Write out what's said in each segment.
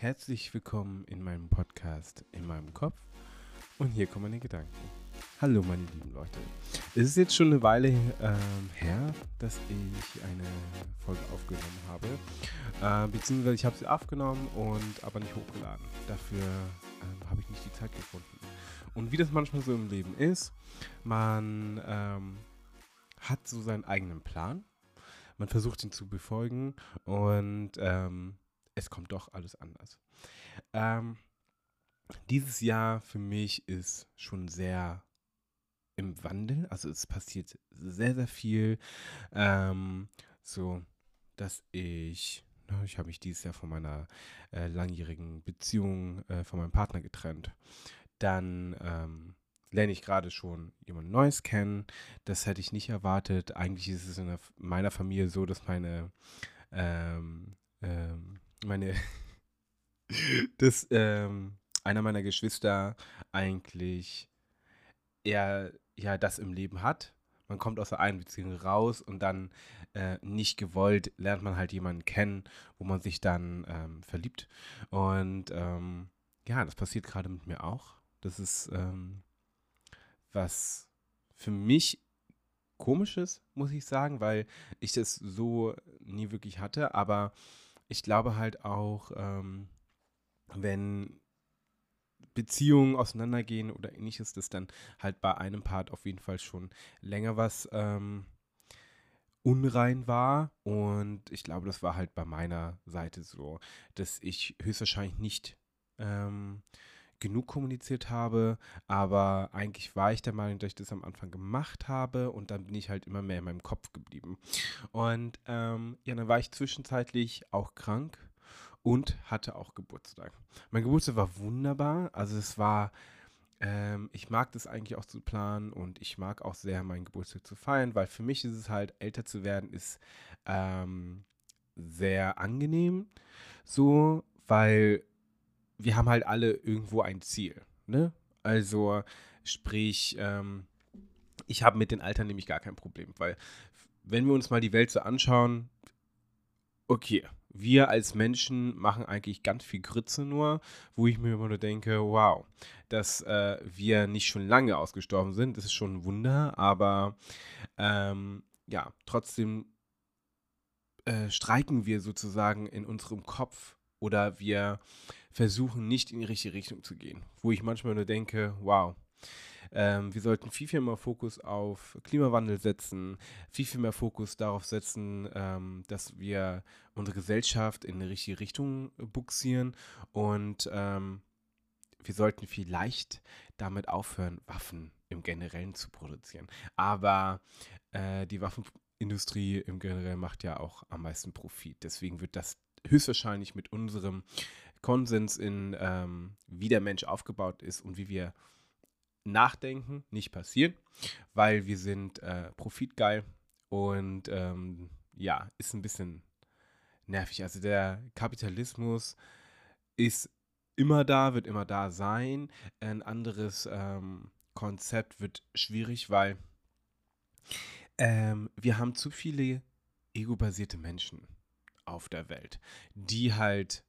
Herzlich willkommen in meinem Podcast In meinem Kopf. Und hier kommen meine Gedanken. Hallo meine lieben Leute. Es ist jetzt schon eine Weile ähm, her, dass ich eine Folge aufgenommen habe. Äh, beziehungsweise ich habe sie aufgenommen und aber nicht hochgeladen. Dafür ähm, habe ich nicht die Zeit gefunden. Und wie das manchmal so im Leben ist, man ähm, hat so seinen eigenen Plan. Man versucht ihn zu befolgen und ähm, es kommt doch alles anders. Ähm, dieses Jahr für mich ist schon sehr im Wandel. Also es passiert sehr, sehr viel. Ähm, so, dass ich, na, ich habe mich dieses Jahr von meiner äh, langjährigen Beziehung äh, von meinem Partner getrennt. Dann ähm, lerne ich gerade schon jemand Neues kennen. Das hätte ich nicht erwartet. Eigentlich ist es in meiner Familie so, dass meine, ähm, ähm, meine, dass ähm, einer meiner Geschwister eigentlich eher ja das im Leben hat. Man kommt aus der einen Beziehung raus und dann äh, nicht gewollt lernt man halt jemanden kennen, wo man sich dann ähm, verliebt. Und ähm, ja, das passiert gerade mit mir auch. Das ist ähm, was für mich komisches, muss ich sagen, weil ich das so nie wirklich hatte. Aber ich glaube halt auch, ähm, wenn Beziehungen auseinandergehen oder ähnliches, dass dann halt bei einem Part auf jeden Fall schon länger was ähm, unrein war. Und ich glaube, das war halt bei meiner Seite so, dass ich höchstwahrscheinlich nicht ähm, genug kommuniziert habe, aber eigentlich war ich der Meinung, dass ich das am Anfang gemacht habe und dann bin ich halt immer mehr in meinem Kopf geblieben. Und ähm, ja, dann war ich zwischenzeitlich auch krank und hatte auch Geburtstag. Mein Geburtstag war wunderbar. Also es war, ähm, ich mag das eigentlich auch zu planen und ich mag auch sehr meinen Geburtstag zu feiern, weil für mich ist es halt, älter zu werden, ist ähm, sehr angenehm. So, weil wir haben halt alle irgendwo ein Ziel. Ne? Also sprich, ähm, ich habe mit den Altern nämlich gar kein Problem, weil wenn wir uns mal die Welt so anschauen, okay, wir als Menschen machen eigentlich ganz viel Grütze nur, wo ich mir immer nur denke, wow, dass äh, wir nicht schon lange ausgestorben sind, das ist schon ein Wunder, aber ähm, ja, trotzdem äh, streiken wir sozusagen in unserem Kopf oder wir versuchen nicht in die richtige Richtung zu gehen, wo ich manchmal nur denke, wow, ähm, wir sollten viel, viel mehr Fokus auf Klimawandel setzen, viel, viel mehr Fokus darauf setzen, ähm, dass wir unsere Gesellschaft in eine richtige Richtung buxieren und ähm, wir sollten vielleicht damit aufhören, Waffen im Generellen zu produzieren. Aber äh, die Waffenindustrie im Generellen macht ja auch am meisten Profit. Deswegen wird das höchstwahrscheinlich mit unserem Konsens in, ähm, wie der Mensch aufgebaut ist und wie wir Nachdenken nicht passieren, weil wir sind äh, profitgeil und ähm, ja, ist ein bisschen nervig. Also der Kapitalismus ist immer da, wird immer da sein. Ein anderes ähm, Konzept wird schwierig, weil ähm, wir haben zu viele ego-basierte Menschen auf der Welt, die halt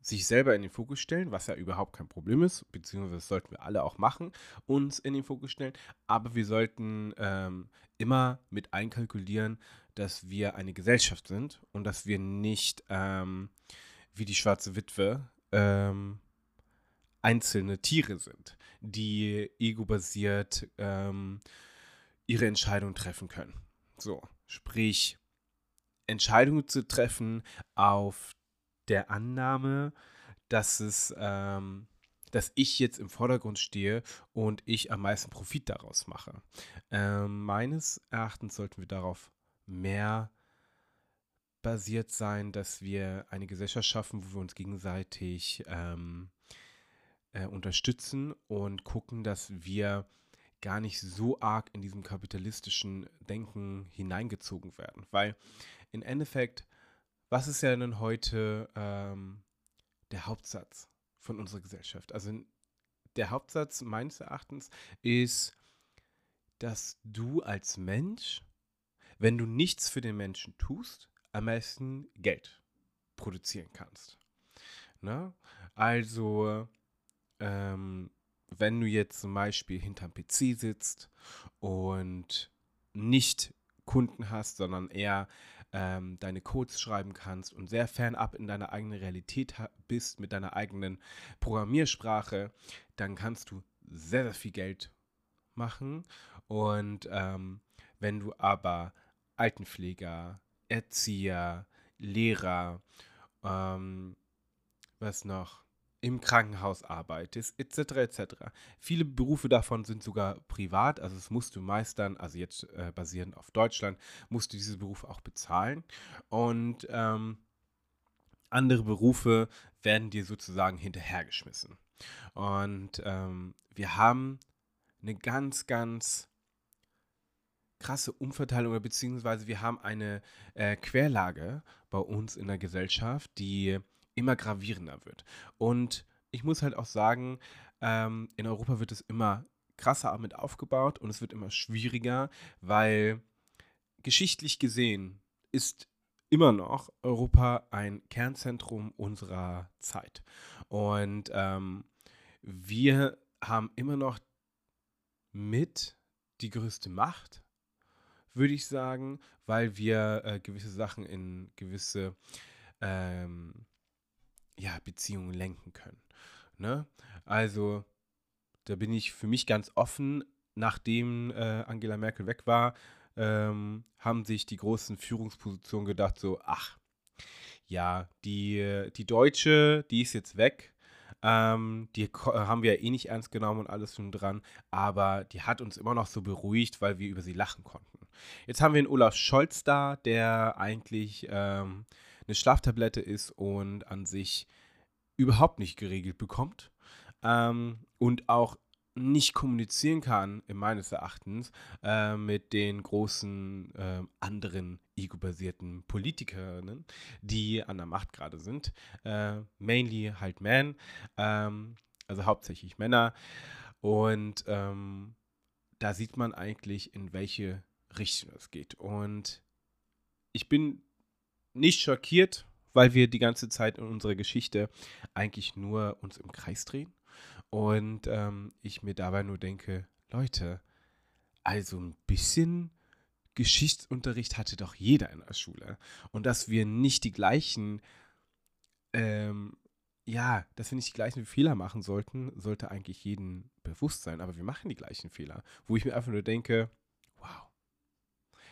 sich selber in den Fokus stellen, was ja überhaupt kein Problem ist, beziehungsweise das sollten wir alle auch machen, uns in den Fokus stellen. Aber wir sollten ähm, immer mit einkalkulieren, dass wir eine Gesellschaft sind und dass wir nicht ähm, wie die schwarze Witwe ähm, einzelne Tiere sind, die ego-basiert ähm, ihre Entscheidung treffen können. So, sprich, Entscheidungen zu treffen auf der Annahme, dass es, ähm, dass ich jetzt im Vordergrund stehe und ich am meisten Profit daraus mache. Ähm, meines Erachtens sollten wir darauf mehr basiert sein, dass wir eine Gesellschaft schaffen, wo wir uns gegenseitig ähm, äh, unterstützen und gucken, dass wir gar nicht so arg in diesem kapitalistischen Denken hineingezogen werden. Weil im Endeffekt was ist ja denn heute ähm, der Hauptsatz von unserer Gesellschaft? Also der Hauptsatz meines Erachtens ist, dass du als Mensch, wenn du nichts für den Menschen tust, am meisten Geld produzieren kannst. Ne? Also, ähm, wenn du jetzt zum Beispiel hinterm PC sitzt und nicht Kunden hast, sondern eher ähm, deine Codes schreiben kannst und sehr fernab in deiner eigenen Realität bist mit deiner eigenen Programmiersprache, dann kannst du sehr, sehr viel Geld machen. Und ähm, wenn du aber Altenpfleger, Erzieher, Lehrer, ähm, was noch, im Krankenhaus arbeitest, etc. etc. Viele Berufe davon sind sogar privat, also das musst du meistern, also jetzt äh, basierend auf Deutschland, musst du diese Berufe auch bezahlen. Und ähm, andere Berufe werden dir sozusagen hinterhergeschmissen. Und ähm, wir haben eine ganz, ganz krasse Umverteilung, beziehungsweise wir haben eine äh, Querlage bei uns in der Gesellschaft, die immer gravierender wird. Und ich muss halt auch sagen, ähm, in Europa wird es immer krasser mit aufgebaut und es wird immer schwieriger, weil geschichtlich gesehen ist immer noch Europa ein Kernzentrum unserer Zeit. Und ähm, wir haben immer noch mit die größte Macht, würde ich sagen, weil wir äh, gewisse Sachen in gewisse ähm, ja, Beziehungen lenken können. Ne? Also, da bin ich für mich ganz offen. Nachdem äh, Angela Merkel weg war, ähm, haben sich die großen Führungspositionen gedacht, so, ach, ja, die, die Deutsche, die ist jetzt weg. Ähm, die haben wir ja eh nicht ernst genommen und alles schon dran, aber die hat uns immer noch so beruhigt, weil wir über sie lachen konnten. Jetzt haben wir einen Olaf Scholz da, der eigentlich ähm, eine Schlaftablette ist und an sich überhaupt nicht geregelt bekommt ähm, und auch nicht kommunizieren kann, meines Erachtens, äh, mit den großen äh, anderen ego-basierten Politikerinnen, die an der Macht gerade sind. Äh, mainly halt Men, ähm, also hauptsächlich Männer. Und ähm, da sieht man eigentlich, in welche Richtung es geht. Und ich bin nicht schockiert, weil wir die ganze Zeit in unserer Geschichte eigentlich nur uns im Kreis drehen. Und ähm, ich mir dabei nur denke, Leute, also ein bisschen Geschichtsunterricht hatte doch jeder in der Schule. Und dass wir nicht die gleichen, ähm, ja, dass wir nicht die gleichen Fehler machen sollten, sollte eigentlich jedem bewusst sein. Aber wir machen die gleichen Fehler, wo ich mir einfach nur denke,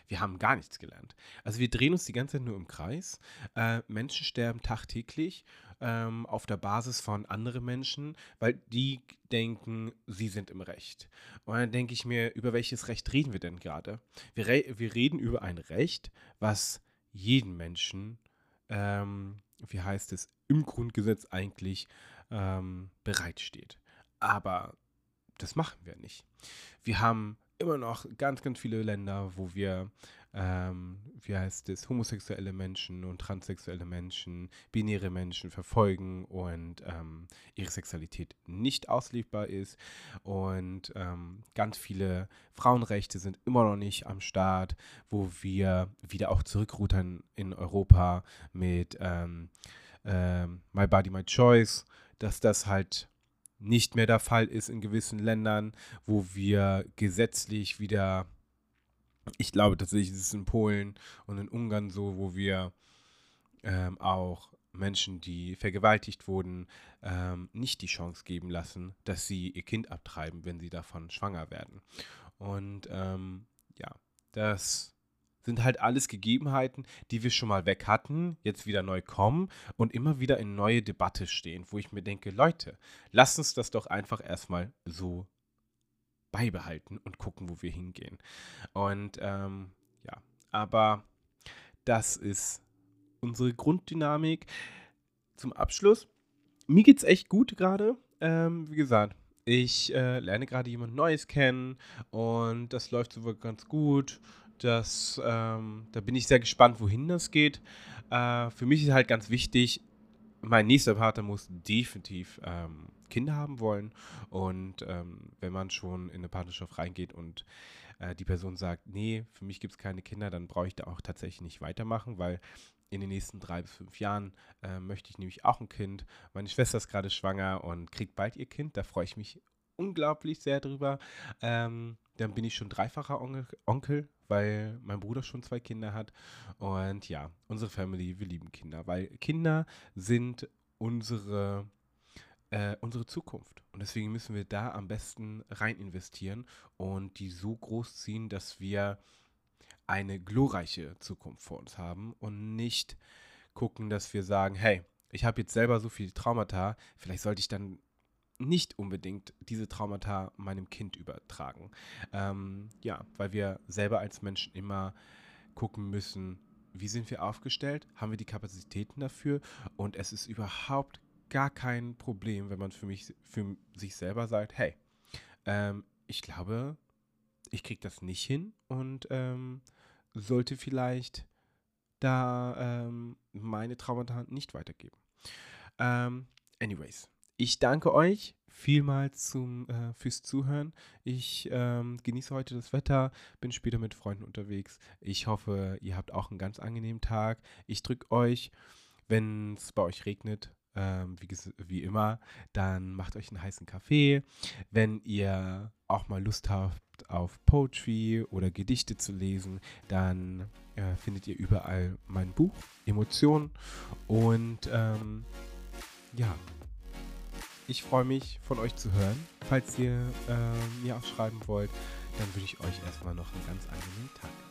wir haben gar nichts gelernt. Also wir drehen uns die ganze Zeit nur im Kreis. Äh, Menschen sterben tagtäglich ähm, auf der Basis von anderen Menschen, weil die denken, sie sind im Recht. Und dann denke ich mir, über welches Recht reden wir denn gerade? Wir, re wir reden über ein Recht, was jeden Menschen, ähm, wie heißt es, im Grundgesetz eigentlich ähm, bereitsteht. Aber das machen wir nicht. Wir haben immer noch ganz, ganz viele Länder, wo wir, ähm, wie heißt es, homosexuelle Menschen und transsexuelle Menschen, binäre Menschen verfolgen und ähm, ihre Sexualität nicht auslebbar ist. Und ähm, ganz viele Frauenrechte sind immer noch nicht am Start, wo wir wieder auch zurückrudern in Europa mit ähm, ähm, My Body, My Choice, dass das halt nicht mehr der Fall ist in gewissen Ländern, wo wir gesetzlich wieder, ich glaube tatsächlich ist es in Polen und in Ungarn so, wo wir ähm, auch Menschen, die vergewaltigt wurden, ähm, nicht die Chance geben lassen, dass sie ihr Kind abtreiben, wenn sie davon schwanger werden. Und ähm, ja, das sind halt alles Gegebenheiten, die wir schon mal weg hatten, jetzt wieder neu kommen und immer wieder in neue Debatte stehen, wo ich mir denke, Leute, lasst uns das doch einfach erstmal so beibehalten und gucken, wo wir hingehen. Und ähm, ja, aber das ist unsere Grunddynamik. Zum Abschluss, mir geht es echt gut gerade. Ähm, wie gesagt, ich äh, lerne gerade jemand Neues kennen und das läuft sogar ganz gut. Das, ähm, da bin ich sehr gespannt, wohin das geht. Äh, für mich ist halt ganz wichtig, mein nächster Partner muss definitiv ähm, Kinder haben wollen. Und ähm, wenn man schon in eine Partnerschaft reingeht und äh, die Person sagt, nee, für mich gibt es keine Kinder, dann brauche ich da auch tatsächlich nicht weitermachen, weil in den nächsten drei bis fünf Jahren äh, möchte ich nämlich auch ein Kind. Meine Schwester ist gerade schwanger und kriegt bald ihr Kind. Da freue ich mich unglaublich sehr drüber. Ähm, dann bin ich schon dreifacher Onkel, Onkel, weil mein Bruder schon zwei Kinder hat. Und ja, unsere Family, wir lieben Kinder, weil Kinder sind unsere, äh, unsere Zukunft. Und deswegen müssen wir da am besten rein investieren und die so groß ziehen, dass wir eine glorreiche Zukunft vor uns haben und nicht gucken, dass wir sagen, hey, ich habe jetzt selber so viele Traumata, vielleicht sollte ich dann nicht unbedingt diese Traumata meinem Kind übertragen. Ähm, ja, weil wir selber als Menschen immer gucken müssen, wie sind wir aufgestellt, haben wir die Kapazitäten dafür und es ist überhaupt gar kein Problem, wenn man für mich, für sich selber sagt, hey, ähm, ich glaube, ich kriege das nicht hin und ähm, sollte vielleicht da ähm, meine Traumata nicht weitergeben. Ähm, anyways, ich danke euch vielmals zum, äh, fürs Zuhören. Ich ähm, genieße heute das Wetter, bin später mit Freunden unterwegs. Ich hoffe, ihr habt auch einen ganz angenehmen Tag. Ich drücke euch, wenn es bei euch regnet, ähm, wie, wie, immer, dann macht euch einen heißen Kaffee. Wenn ihr auch mal Lust habt auf Poetry oder Gedichte zu lesen, dann äh, findet ihr überall mein Buch Emotionen. Und ähm, ja, ich freue mich von euch zu hören. Falls ihr äh, mir auch schreiben wollt, dann wünsche ich euch erstmal noch einen ganz angenehmen Tag.